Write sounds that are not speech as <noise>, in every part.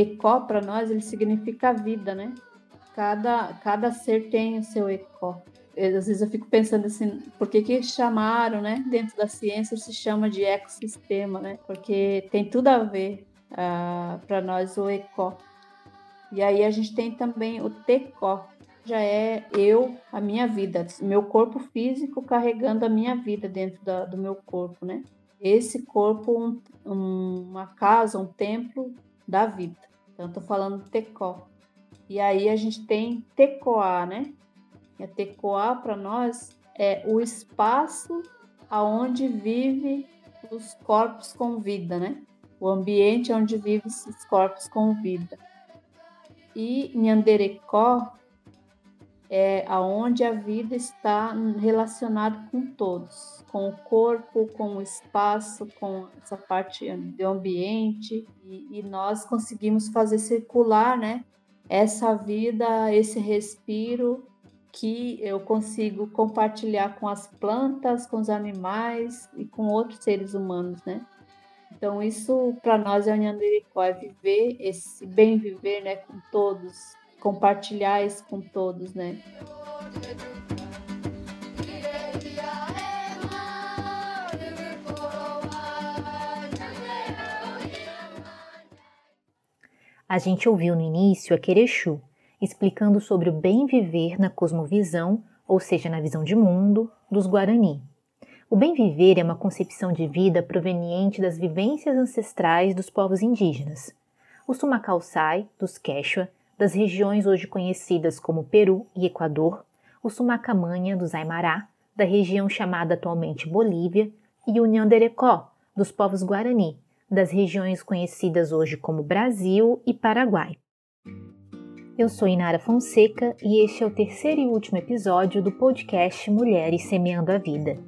Ecó para nós ele significa vida, né? Cada, cada ser tem o seu Ecó. às vezes eu fico pensando assim, por que que chamaram, né? Dentro da ciência se chama de ecossistema, né? Porque tem tudo a ver ah, para nós o Ecó. E aí a gente tem também o Tecó, já é eu, a minha vida, meu corpo físico carregando a minha vida dentro da, do meu corpo, né? Esse corpo, um, um, uma casa, um templo da vida. Então, estou falando Tecó. E aí a gente tem Tecoá, né? E a Tecoá para nós é o espaço aonde vive os corpos com vida, né? O ambiente onde vivem esses corpos com vida. E Nhanderecó é aonde a vida está relacionada com todos, com o corpo, com o espaço, com essa parte do ambiente e, e nós conseguimos fazer circular, né? Essa vida, esse respiro que eu consigo compartilhar com as plantas, com os animais e com outros seres humanos, né? Então isso para nós é o Nhandericó, é viver esse bem viver, né, com todos, compartilhar isso com todos, né? A gente ouviu no início a Querechu, explicando sobre o bem viver na cosmovisão, ou seja, na visão de mundo, dos Guarani. O bem viver é uma concepção de vida proveniente das vivências ancestrais dos povos indígenas. O Sumacalçai, dos Quechua, das regiões hoje conhecidas como Peru e Equador, o Sumacamanha dos Aimará, da região chamada atualmente Bolívia, e o Nhanderecó, dos povos Guarani, das regiões conhecidas hoje como Brasil e Paraguai. Eu sou Inara Fonseca e este é o terceiro e último episódio do podcast Mulheres Semeando a Vida.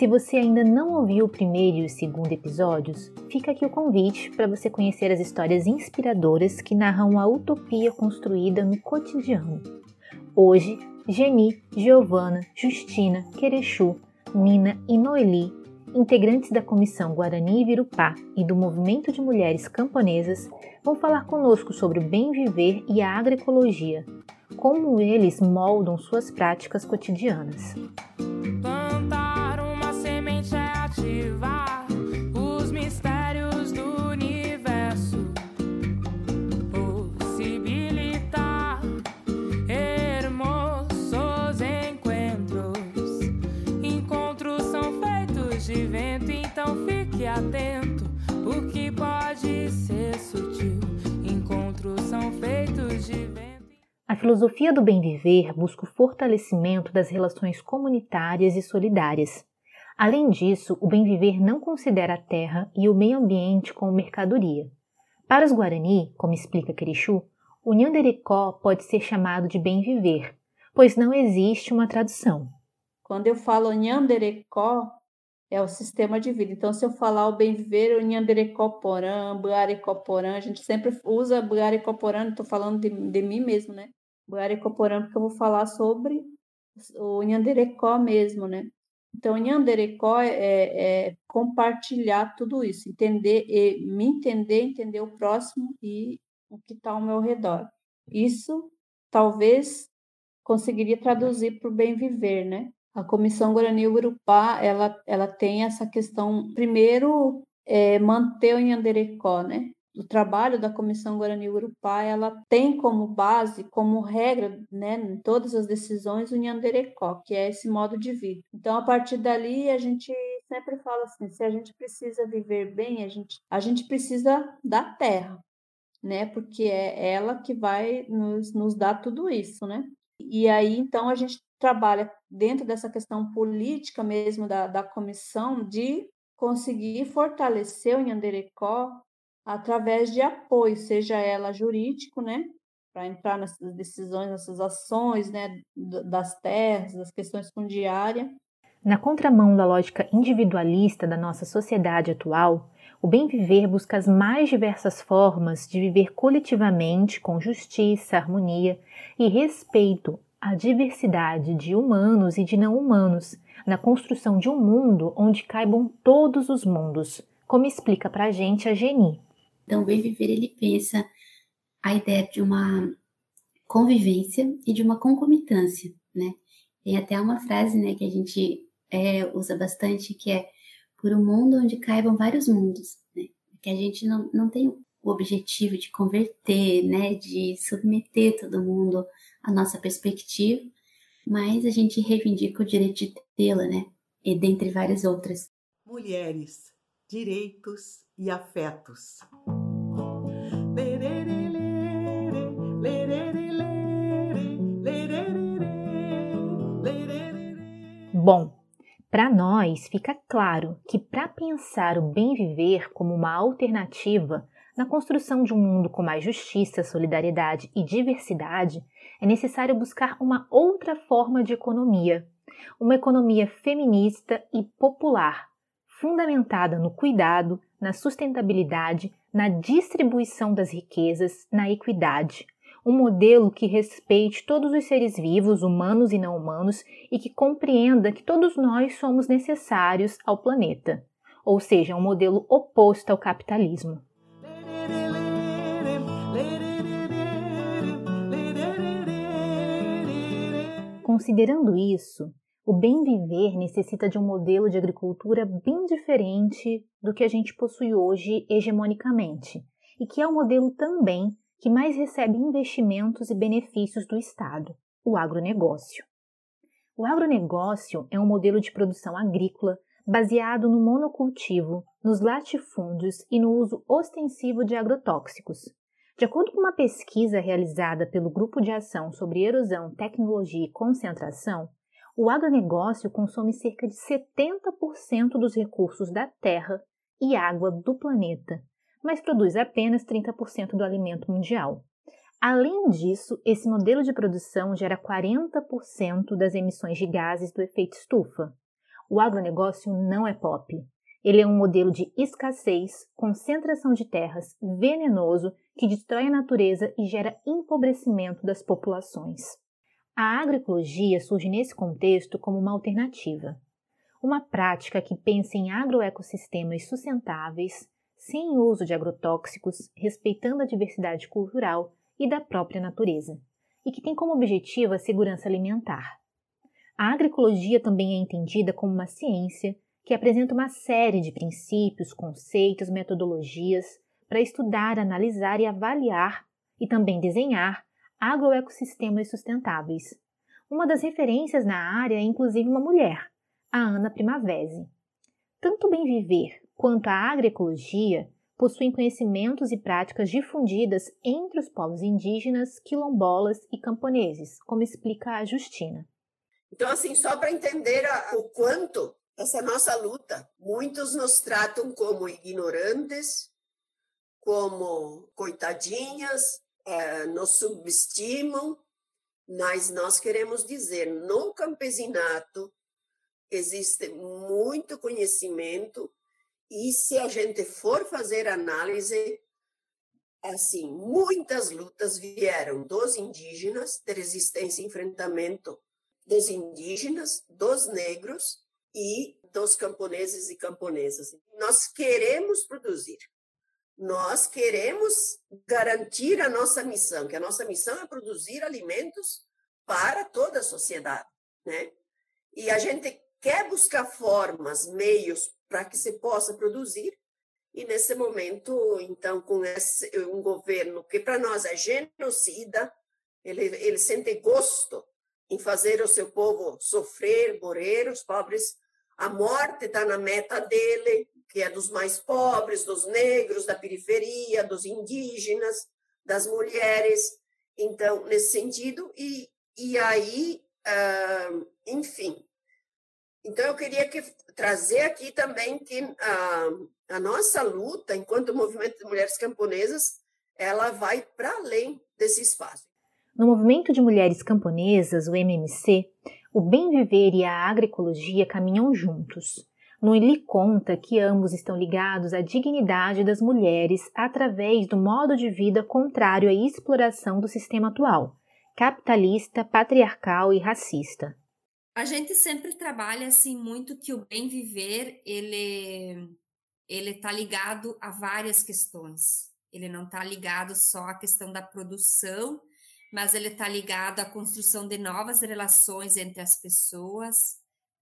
Se você ainda não ouviu o primeiro e o segundo episódios, fica aqui o convite para você conhecer as histórias inspiradoras que narram a utopia construída no cotidiano. Hoje, Geni, Giovana, Justina, Querechu, Nina e Noeli, integrantes da Comissão Guarani Virupá e do Movimento de Mulheres Camponesas, vão falar conosco sobre o bem viver e a agroecologia, como eles moldam suas práticas cotidianas. Filosofia do bem viver busca o fortalecimento das relações comunitárias e solidárias. Além disso, o bem viver não considera a terra e o meio ambiente como mercadoria. Para os Guarani, como explica Querichu, o Nhanderecó pode ser chamado de bem viver, pois não existe uma tradução. Quando eu falo Nhanderecó, é o sistema de vida. Então, se eu falar o bem viver, o Nhanderecoporã, Buarecoporã, a gente sempre usa Buarecoporã, estou falando de, de mim mesmo, né? Buarecoporã, porque eu vou falar sobre o Nhanderecó mesmo, né? Então, Nhanderecó é, é, é compartilhar tudo isso, entender, e, me entender, entender o próximo e o que está ao meu redor. Isso, talvez, conseguiria traduzir para o bem viver, né? A Comissão Guarani Urupá, ela, ela tem essa questão, primeiro, é, manter o Nhanderecó, né? O trabalho da Comissão Guarani Urupá, ela tem como base, como regra, né, em todas as decisões, o Nhanderecó, que é esse modo de vida. Então, a partir dali, a gente sempre fala assim, se a gente precisa viver bem, a gente, a gente precisa da terra, né? Porque é ela que vai nos, nos dar tudo isso, né? E aí, então, a gente trabalha dentro dessa questão política mesmo da, da comissão de conseguir fortalecer o Nhanderecó através de apoio, seja ela jurídico, né, para entrar nessas decisões, nessas ações, né, das terras, das questões fundiárias. Na contramão da lógica individualista da nossa sociedade atual, o bem viver busca as mais diversas formas de viver coletivamente com justiça, harmonia e respeito a diversidade de humanos e de não humanos na construção de um mundo onde caibam todos os mundos, como explica para a gente a Geni. Então, o bem viver ele pensa a ideia de uma convivência e de uma concomitância, né? Tem até uma frase, né, que a gente é, usa bastante, que é por um mundo onde caibam vários mundos, né? Que a gente não, não tem o objetivo de converter, né, de submeter todo mundo à nossa perspectiva, mas a gente reivindica o direito de tê-la, né? E dentre várias outras. Mulheres, direitos e afetos. Bom, para nós fica claro que para pensar o bem viver como uma alternativa na construção de um mundo com mais justiça, solidariedade e diversidade, é necessário buscar uma outra forma de economia, uma economia feminista e popular, fundamentada no cuidado, na sustentabilidade, na distribuição das riquezas, na equidade, um modelo que respeite todos os seres vivos, humanos e não humanos, e que compreenda que todos nós somos necessários ao planeta, ou seja, um modelo oposto ao capitalismo. Considerando isso, o bem viver necessita de um modelo de agricultura bem diferente do que a gente possui hoje hegemonicamente, e que é um modelo também que mais recebe investimentos e benefícios do Estado, o agronegócio. O agronegócio é um modelo de produção agrícola baseado no monocultivo, nos latifúndios e no uso ostensivo de agrotóxicos. De acordo com uma pesquisa realizada pelo Grupo de Ação sobre Erosão, Tecnologia e Concentração, o agronegócio consome cerca de 70% dos recursos da terra e água do planeta mas produz apenas 30% do alimento mundial. Além disso, esse modelo de produção gera 40% das emissões de gases do efeito estufa. O agronegócio não é pop. Ele é um modelo de escassez, concentração de terras, venenoso, que destrói a natureza e gera empobrecimento das populações. A agroecologia surge nesse contexto como uma alternativa. Uma prática que pensa em agroecossistemas sustentáveis, sem uso de agrotóxicos, respeitando a diversidade cultural e da própria natureza, e que tem como objetivo a segurança alimentar. A agroecologia também é entendida como uma ciência que apresenta uma série de princípios, conceitos, metodologias para estudar, analisar e avaliar e também desenhar agroecossistemas sustentáveis. Uma das referências na área é inclusive uma mulher, a Ana Primavesi. Tanto bem viver quanto à agroecologia, possuem conhecimentos e práticas difundidas entre os povos indígenas, quilombolas e camponeses, como explica a Justina. Então, assim, só para entender a, o quanto essa nossa luta, muitos nos tratam como ignorantes, como coitadinhas, é, nos subestimam, mas nós queremos dizer, no campesinato existe muito conhecimento e se a gente for fazer análise, assim, muitas lutas vieram dos indígenas, de resistência e enfrentamento dos indígenas, dos negros e dos camponeses e camponesas. Nós queremos produzir. Nós queremos garantir a nossa missão, que a nossa missão é produzir alimentos para toda a sociedade, né? E a gente quer buscar formas, meios para que se possa produzir. E nesse momento, então, com esse, um governo que para nós é genocida, ele, ele sente gosto em fazer o seu povo sofrer, morrer, os pobres. A morte está na meta dele, que é dos mais pobres, dos negros, da periferia, dos indígenas, das mulheres. Então, nesse sentido, e, e aí, uh, enfim, então, eu queria que, trazer aqui também que a, a nossa luta, enquanto movimento de mulheres camponesas, ela vai para além desse espaço. No movimento de mulheres camponesas, o MMC, o bem viver e a agroecologia caminham juntos. Noeli conta que ambos estão ligados à dignidade das mulheres através do modo de vida contrário à exploração do sistema atual, capitalista, patriarcal e racista. A gente sempre trabalha assim muito que o bem viver ele ele está ligado a várias questões. Ele não está ligado só à questão da produção, mas ele está ligado à construção de novas relações entre as pessoas,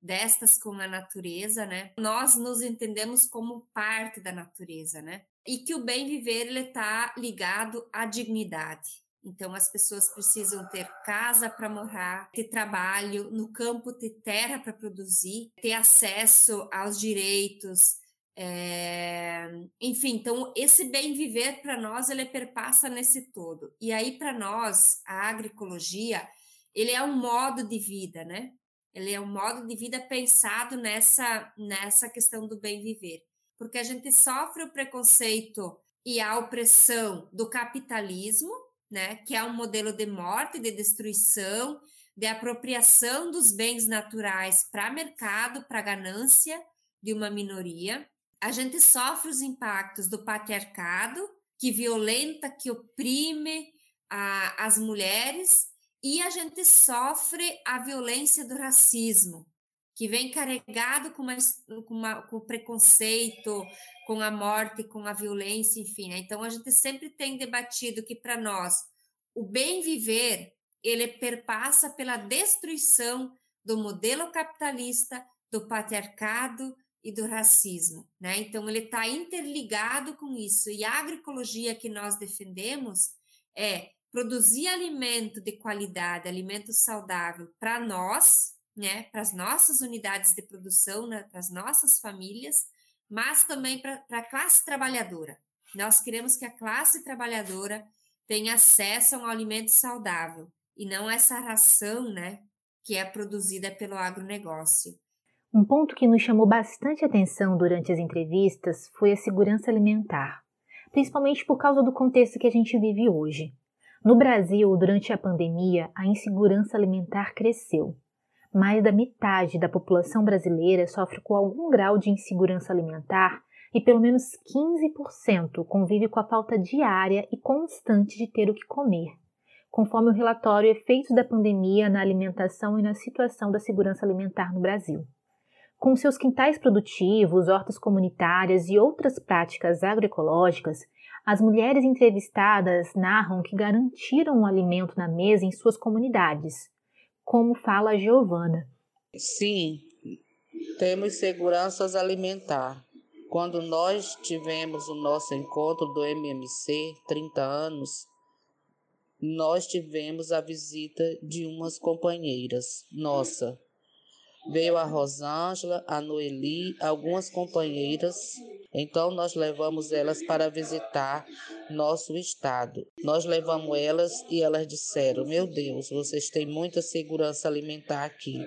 destas com a natureza, né? Nós nos entendemos como parte da natureza, né? E que o bem viver ele está ligado à dignidade. Então as pessoas precisam ter casa para morar, ter trabalho no campo, ter terra para produzir, ter acesso aos direitos, é, enfim, então esse bem viver para nós ele perpassa nesse todo. E aí para nós a agroecologia ele é um modo de vida, né? Ele é um modo de vida pensado nessa nessa questão do bem viver, porque a gente sofre o preconceito e a opressão do capitalismo, né? Que é um modelo de morte, de destruição, de apropriação dos bens naturais para mercado, para ganância de uma minoria a gente sofre os impactos do patriarcado, que violenta, que oprime a, as mulheres, e a gente sofre a violência do racismo, que vem carregado com, uma, com, uma, com preconceito, com a morte, com a violência, enfim. Né? Então, a gente sempre tem debatido que, para nós, o bem viver ele perpassa pela destruição do modelo capitalista, do patriarcado, e do racismo, né? Então ele está interligado com isso. E a agroecologia que nós defendemos é produzir alimento de qualidade, alimento saudável para nós, né? Para as nossas unidades de produção, né? para as nossas famílias, mas também para a classe trabalhadora. Nós queremos que a classe trabalhadora tenha acesso a um alimento saudável e não essa ração, né? Que é produzida pelo agronegócio. Um ponto que nos chamou bastante atenção durante as entrevistas foi a segurança alimentar, principalmente por causa do contexto que a gente vive hoje. No Brasil, durante a pandemia, a insegurança alimentar cresceu. Mais da metade da população brasileira sofre com algum grau de insegurança alimentar e pelo menos 15% convive com a falta diária e constante de ter o que comer, conforme o relatório Efeitos da Pandemia na Alimentação e na Situação da Segurança Alimentar no Brasil. Com seus quintais produtivos, hortas comunitárias e outras práticas agroecológicas, as mulheres entrevistadas narram que garantiram o alimento na mesa em suas comunidades, como fala Giovana. Sim, temos seguranças alimentar. Quando nós tivemos o nosso encontro do MMC, 30 anos, nós tivemos a visita de umas companheiras nossa, Veio a Rosângela, a Noeli, algumas companheiras. Então nós levamos elas para visitar nosso estado. Nós levamos elas e elas disseram: "Meu Deus, vocês têm muita segurança alimentar aqui".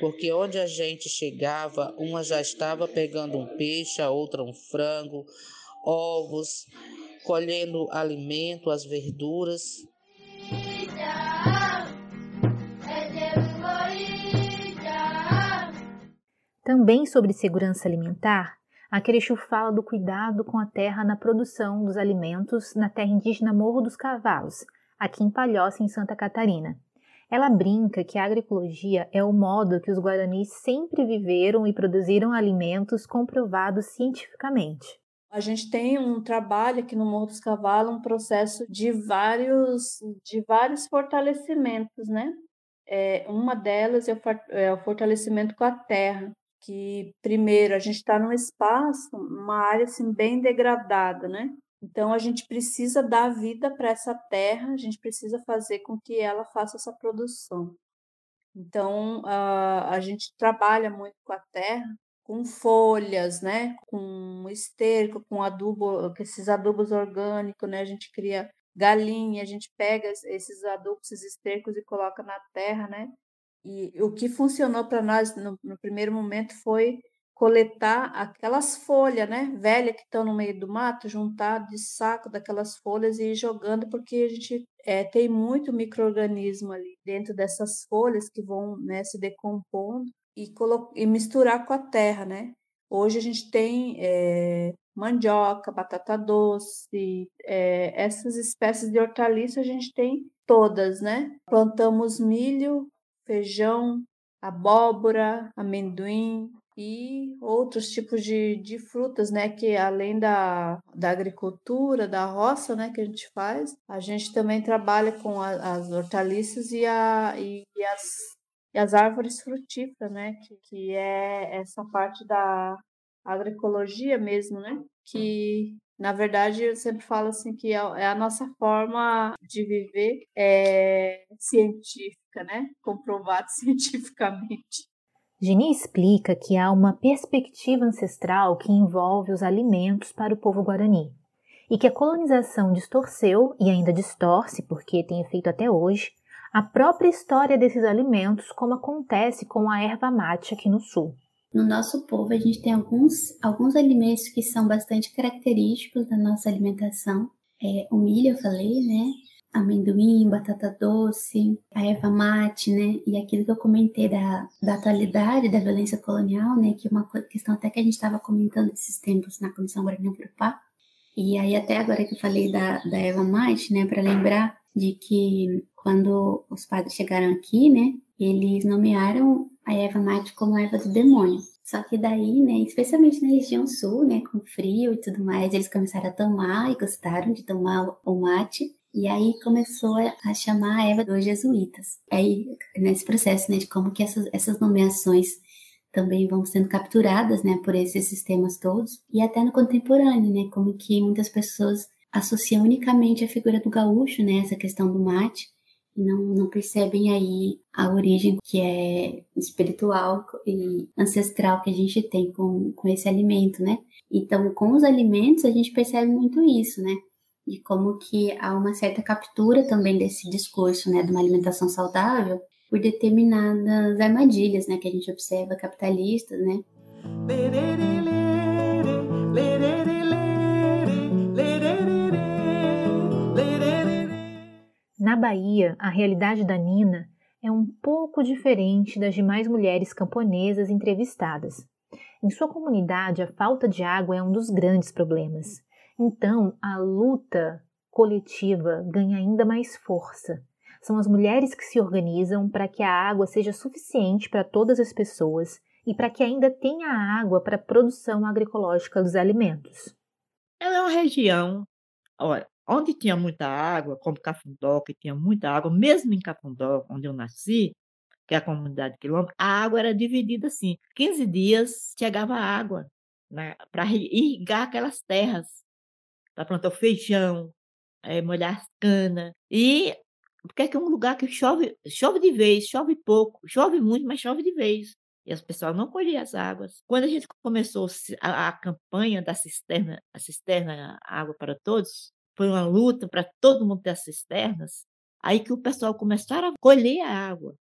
Porque onde a gente chegava, uma já estava pegando um peixe, a outra um frango, ovos, colhendo alimento, as verduras. Também sobre segurança alimentar, a Querechu fala do cuidado com a terra na produção dos alimentos na terra indígena Morro dos Cavalos, aqui em Palhoça, em Santa Catarina. Ela brinca que a agroecologia é o modo que os guaranis sempre viveram e produziram alimentos comprovados cientificamente. A gente tem um trabalho aqui no Morro dos Cavalos, um processo de vários, de vários fortalecimentos, né? É, uma delas é o, é o fortalecimento com a terra que primeiro a gente está num espaço, uma área assim bem degradada, né? Então a gente precisa dar vida para essa terra, a gente precisa fazer com que ela faça essa produção. Então a, a gente trabalha muito com a terra, com folhas, né? Com esterco, com adubo, com esses adubos orgânicos, né? A gente cria galinha, a gente pega esses adubos, esses estercos e coloca na terra, né? E o que funcionou para nós no, no, primeiro momento foi coletar aquelas folhas, né, velhas que estão no meio do mato, juntar de saco daquelas folhas e ir jogando, porque a gente é, tem muito microorganismo ali dentro dessas folhas que vão né, se decompondo e, e misturar com a terra, né? Hoje a gente tem é, mandioca, batata doce, é, essas espécies de hortaliça a gente tem todas, né? Plantamos milho, feijão, abóbora, amendoim, e outros tipos de, de frutas, né? Que além da, da agricultura, da roça, né? Que a gente faz, a gente também trabalha com a, as hortaliças e, a, e, e, as, e as árvores frutíferas, né? Que, que é essa parte da agroecologia mesmo, né? Que na verdade, eu sempre falo assim que é, é a nossa forma de viver é científica, né? Comprovado <laughs> cientificamente. Geni explica que há uma perspectiva ancestral que envolve os alimentos para o povo guarani e que a colonização distorceu e ainda distorce, porque tem efeito até hoje, a própria história desses alimentos, como acontece com a erva mate aqui no sul. No nosso povo, a gente tem alguns, alguns alimentos que são bastante característicos da nossa alimentação. É, o milho, eu falei, né? amendoim, batata doce, a erva mate, né? E aquilo que eu comentei da, da atualidade da violência colonial, né? Que é uma questão até que a gente estava comentando esses tempos na Comissão Guarani Urupá. E aí até agora que eu falei da, da erva mate, né? Para lembrar de que quando os padres chegaram aqui, né? Eles nomearam a erva mate como erva do demônio. Só que daí, né, especialmente na região sul, né, com frio e tudo mais, eles começaram a tomar e gostaram de tomar o mate. E aí começou a chamar a Eva dos jesuítas. Aí, nesse processo, né, de como que essas, essas nomeações também vão sendo capturadas, né, por esses sistemas todos. E até no contemporâneo, né, como que muitas pessoas associam unicamente a figura do gaúcho, né, essa questão do mate, e não, não percebem aí a origem que é espiritual e ancestral que a gente tem com, com esse alimento, né? Então, com os alimentos, a gente percebe muito isso, né? e como que há uma certa captura também desse discurso, né, de uma alimentação saudável por determinadas armadilhas, né, que a gente observa capitalistas, né. Na Bahia, a realidade da Nina é um pouco diferente das demais mulheres camponesas entrevistadas. Em sua comunidade, a falta de água é um dos grandes problemas. Então, a luta coletiva ganha ainda mais força. São as mulheres que se organizam para que a água seja suficiente para todas as pessoas e para que ainda tenha água para a produção agroecológica dos alimentos. Ela é uma região, olha, onde tinha muita água, como Cafundó, que tinha muita água, mesmo em Cafundó, onde eu nasci, que é a comunidade quilômetro, a água era dividida assim. 15 dias chegava água para irrigar aquelas terras para plantar feijão, é, molhar as canas. E porque é que é um lugar que chove, chove de vez, chove pouco, chove muito, mas chove de vez. E as pessoas não colhiam as águas. Quando a gente começou a, a campanha da cisterna, a cisterna Água para Todos, foi uma luta para todo mundo ter as cisternas, aí que o pessoal começaram a colher a água.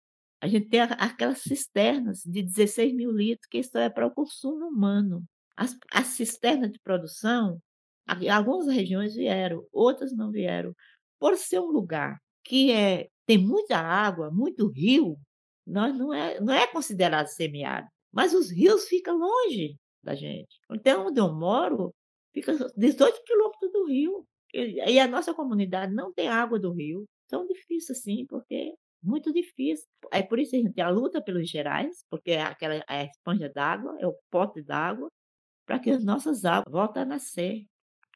A gente tem aquelas cisternas de 16 mil litros, que isso é para o consumo humano. As, as cisternas de produção, Algumas regiões vieram, outras não vieram. Por ser um lugar que é, tem muita água, muito rio, nós não é, não é considerado semiárido. Mas os rios ficam longe da gente. Então, onde eu moro, fica 18 quilômetros do rio. E a nossa comunidade não tem água do rio. Tão difícil assim, porque é muito difícil. É por isso que a gente tem a luta pelos gerais, porque é aquela a esponja d'água, é o pote d'água, para que as nossas águas voltem a nascer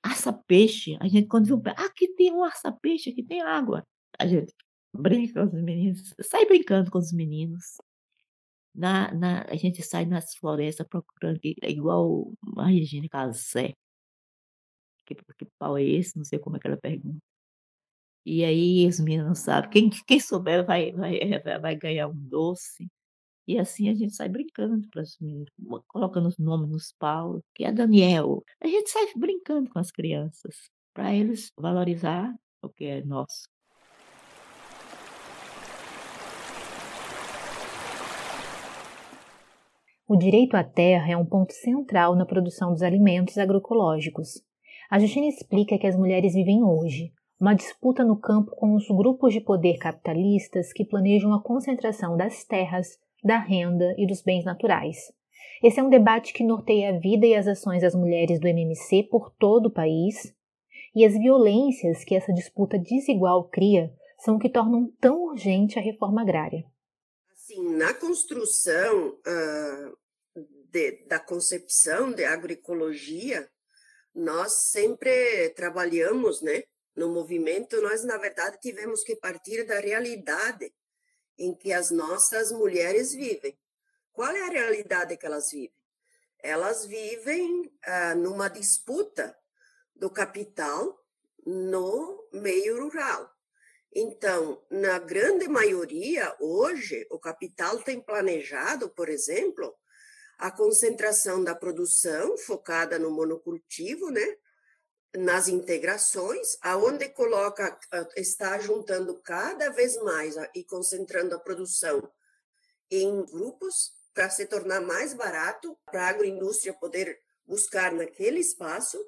aça-peixe. A gente, quando viu, ah, aqui tem um aça-peixe, aqui tem água. A gente brinca com os meninos, sai brincando com os meninos. Na, na, a gente sai nas florestas procurando, é igual a Regina Casé. Que, que pau é esse? Não sei como é que ela pergunta. E aí os meninos não sabem. Quem, <laughs> quem souber vai, vai, vai ganhar um doce. E assim a gente sai brincando para os meninos, colocando os nomes nos paus, que é Daniel. A gente sai brincando com as crianças, para eles valorizar o que é nosso. O direito à terra é um ponto central na produção dos alimentos agroecológicos. A Justina explica que as mulheres vivem hoje uma disputa no campo com os grupos de poder capitalistas que planejam a concentração das terras da renda e dos bens naturais. Esse é um debate que norteia a vida e as ações das mulheres do MMC por todo o país, e as violências que essa disputa desigual cria são o que tornam tão urgente a reforma agrária. Assim, na construção uh, de, da concepção de agroecologia, nós sempre trabalhamos, né? No movimento, nós, na verdade, tivemos que partir da realidade em que as nossas mulheres vivem. Qual é a realidade que elas vivem? Elas vivem ah, numa disputa do capital no meio rural. Então, na grande maioria, hoje, o capital tem planejado, por exemplo, a concentração da produção focada no monocultivo, né? nas integrações, aonde coloca está juntando cada vez mais e concentrando a produção em grupos para se tornar mais barato para a agroindústria poder buscar naquele espaço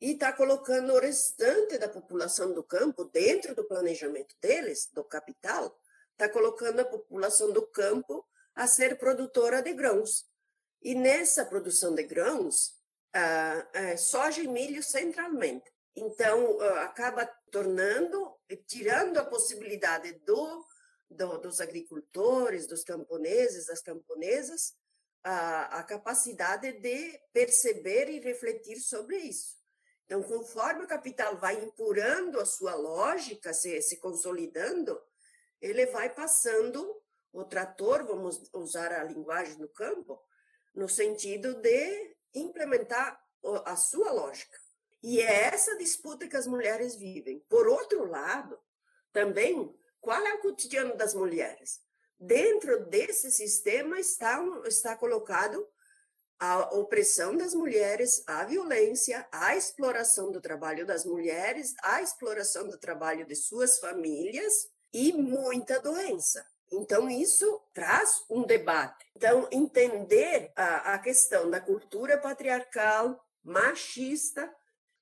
e está colocando o restante da população do campo dentro do planejamento deles, do capital, está colocando a população do campo a ser produtora de grãos. E nessa produção de grãos, ah, é, soja e milho centralmente. Então, ah, acaba tornando, tirando a possibilidade do, do, dos agricultores, dos camponeses, das camponesas, a, capacidade de perceber e refletir sobre isso. Então, conforme o capital vai empurrando a sua lógica, se, se consolidando, ele vai passando o trator, vamos usar a linguagem do campo, no sentido de implementar a sua lógica. E é essa disputa que as mulheres vivem. Por outro lado, também, qual é o cotidiano das mulheres? Dentro desse sistema está, está colocado a opressão das mulheres, a violência, a exploração do trabalho das mulheres, a exploração do trabalho de suas famílias e muita doença. Então, isso traz um debate. Então, entender a, a questão da cultura patriarcal, machista,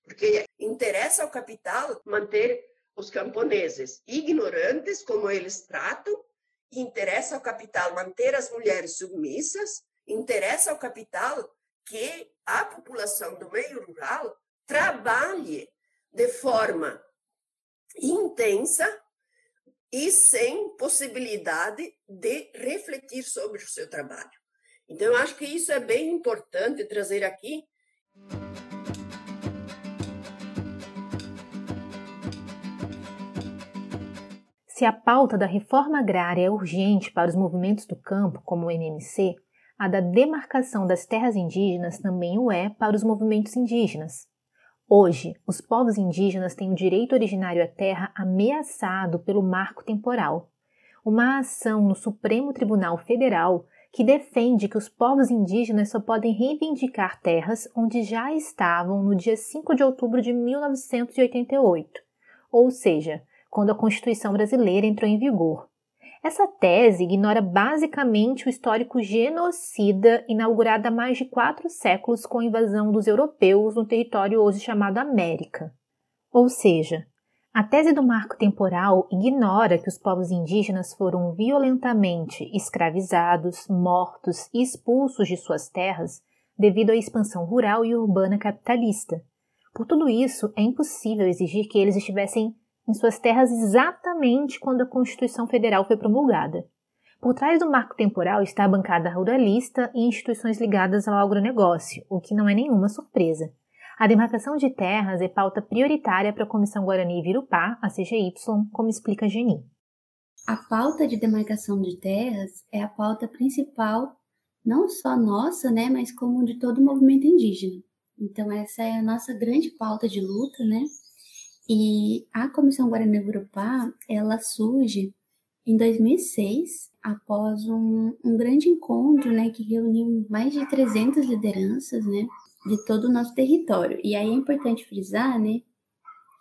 porque interessa ao capital manter os camponeses ignorantes, como eles tratam, interessa ao capital manter as mulheres submissas, interessa ao capital que a população do meio rural trabalhe de forma intensa e sem possibilidade de refletir sobre o seu trabalho. Então, eu acho que isso é bem importante trazer aqui. Se a pauta da reforma agrária é urgente para os movimentos do campo, como o MMC, a da demarcação das terras indígenas também o é para os movimentos indígenas. Hoje, os povos indígenas têm o direito originário à terra ameaçado pelo marco temporal. Uma ação no Supremo Tribunal Federal que defende que os povos indígenas só podem reivindicar terras onde já estavam no dia 5 de outubro de 1988, ou seja, quando a Constituição brasileira entrou em vigor. Essa tese ignora basicamente o histórico genocida inaugurado há mais de quatro séculos com a invasão dos europeus no território hoje chamado América. Ou seja, a tese do marco temporal ignora que os povos indígenas foram violentamente escravizados, mortos e expulsos de suas terras devido à expansão rural e urbana capitalista. Por tudo isso, é impossível exigir que eles estivessem em suas terras exatamente quando a Constituição Federal foi promulgada. Por trás do marco temporal está a bancada ruralista e instituições ligadas ao agronegócio, o que não é nenhuma surpresa. A demarcação de terras é pauta prioritária para a Comissão Guarani Virupá, a CGY, como explica Geni. A pauta de demarcação de terras é a pauta principal, não só nossa, né, mas como de todo o movimento indígena. Então essa é a nossa grande pauta de luta, né, e a Comissão Guarani Grupá, ela surge em 2006, após um, um grande encontro, né, que reuniu mais de 300 lideranças, né, de todo o nosso território. E aí é importante frisar, né,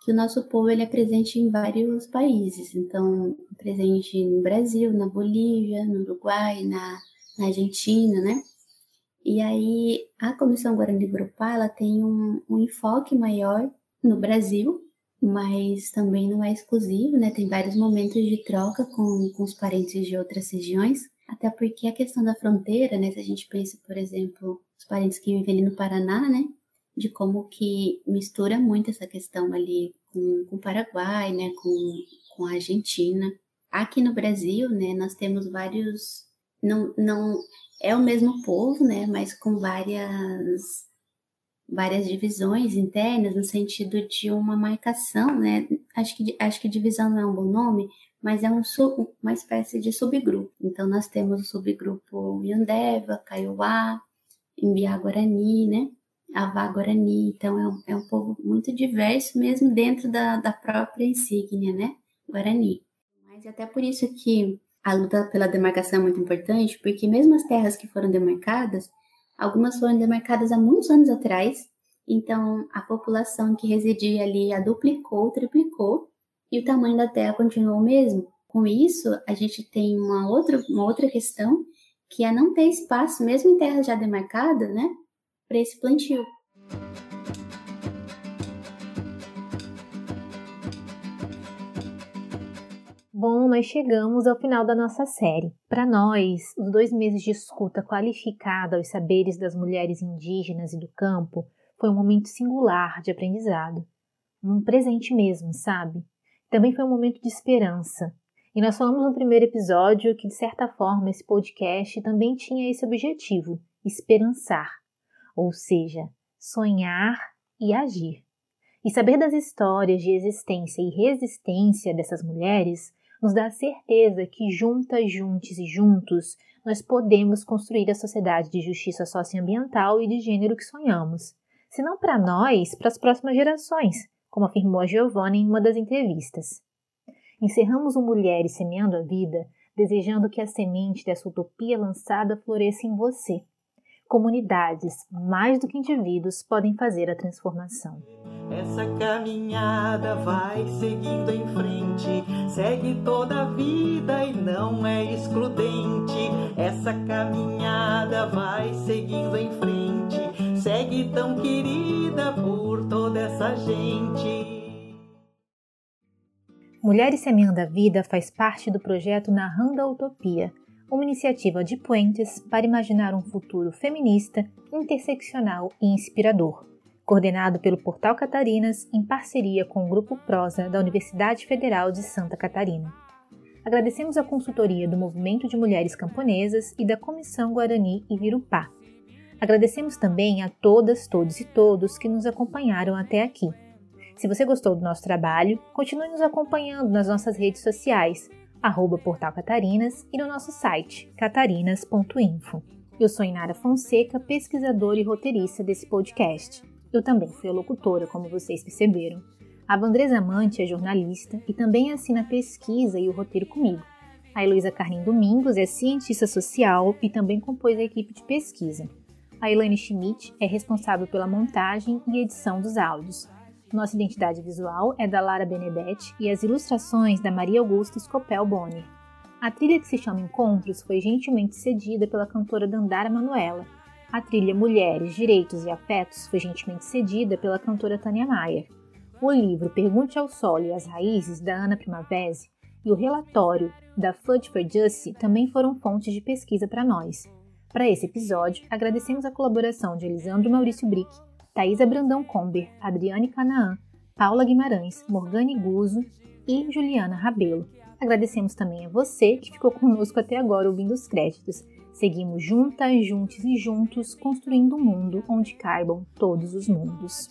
que o nosso povo ele é presente em vários países. Então, presente no Brasil, na Bolívia, no Uruguai, na, na Argentina, né? E aí a Comissão Guarani Grupá, ela tem um, um enfoque maior no Brasil, mas também não é exclusivo, né? Tem vários momentos de troca com, com os parentes de outras regiões, até porque a questão da fronteira, né? Se a gente pensa, por exemplo, os parentes que vivem ali no Paraná, né? De como que mistura muito essa questão ali com, com o Paraguai, né? Com, com a Argentina. Aqui no Brasil, né? Nós temos vários... Não, não é o mesmo povo, né, mas com várias várias divisões internas no sentido de uma marcação, né? Acho que acho que divisão não é um bom nome, mas é um uma espécie de subgrupo. Então nós temos o subgrupo Yandeva, Kaiowá, Imbiá Guarani, né? Avá Guarani. Então é um, é um povo muito diverso mesmo dentro da, da própria insígnia, né? Guarani. Mas até por isso que a luta pela demarcação é muito importante, porque mesmo as terras que foram demarcadas, algumas foram demarcadas há muitos anos atrás, então a população que residia ali a duplicou, triplicou, e o tamanho da terra continuou o mesmo. Com isso, a gente tem uma outra, uma outra questão, que é não ter espaço, mesmo em terras já demarcadas, né, para esse plantio. Bom, nós chegamos ao final da nossa série. Para nós, os dois meses de escuta qualificada aos saberes das mulheres indígenas e do campo foi um momento singular de aprendizado. Um presente mesmo, sabe? Também foi um momento de esperança. E nós falamos no primeiro episódio que, de certa forma, esse podcast também tinha esse objetivo: esperançar. Ou seja, sonhar e agir. E saber das histórias de existência e resistência dessas mulheres nos dá a certeza que juntas, juntos e juntos nós podemos construir a sociedade de justiça socioambiental e de gênero que sonhamos. Se não para nós, para as próximas gerações, como afirmou a Giovanna em uma das entrevistas. Encerramos o Mulheres Semeando a Vida desejando que a semente dessa utopia lançada floresça em você. Comunidades, mais do que indivíduos, podem fazer a transformação. Essa caminhada vai seguindo em frente, segue toda a vida e não é excludente. Essa caminhada vai seguindo em frente, segue tão querida por toda essa gente. Mulheres Semeando a Vida faz parte do projeto Narrando a Utopia, uma iniciativa de Puentes para imaginar um futuro feminista, interseccional e inspirador coordenado pelo Portal Catarinas em parceria com o Grupo Prosa da Universidade Federal de Santa Catarina. Agradecemos a consultoria do Movimento de Mulheres Camponesas e da Comissão Guarani e Virupá. Agradecemos também a todas, todos e todos que nos acompanharam até aqui. Se você gostou do nosso trabalho, continue nos acompanhando nas nossas redes sociais, arroba Portal Catarinas e no nosso site, catarinas.info. Eu sou Inara Fonseca, pesquisadora e roteirista desse podcast. Eu também fui a locutora, como vocês perceberam. A Vandresa Amante é jornalista e também assina a pesquisa e o roteiro comigo. A Heloísa Carnim Domingos é cientista social e também compôs a equipe de pesquisa. A Elaine Schmidt é responsável pela montagem e edição dos áudios. Nossa identidade visual é da Lara Benedetti e as ilustrações da Maria Augusta Scopel Bonner. A trilha que se chama Encontros foi gentilmente cedida pela cantora Dandara Manuela, a trilha Mulheres, Direitos e Afetos foi gentilmente cedida pela cantora Tânia Maia. O livro Pergunte ao Solo e as Raízes, da Ana Primavesi, e o relatório da Flood for Justice também foram fontes de pesquisa para nós. Para esse episódio, agradecemos a colaboração de Elisandro Maurício Brick, Thaisa Brandão Comber, Adriane Canaã, Paula Guimarães, Morgane Guzo e Juliana Rabelo. Agradecemos também a você que ficou conosco até agora ouvindo os créditos Seguimos juntas, juntos e juntos, construindo um mundo onde caibam todos os mundos.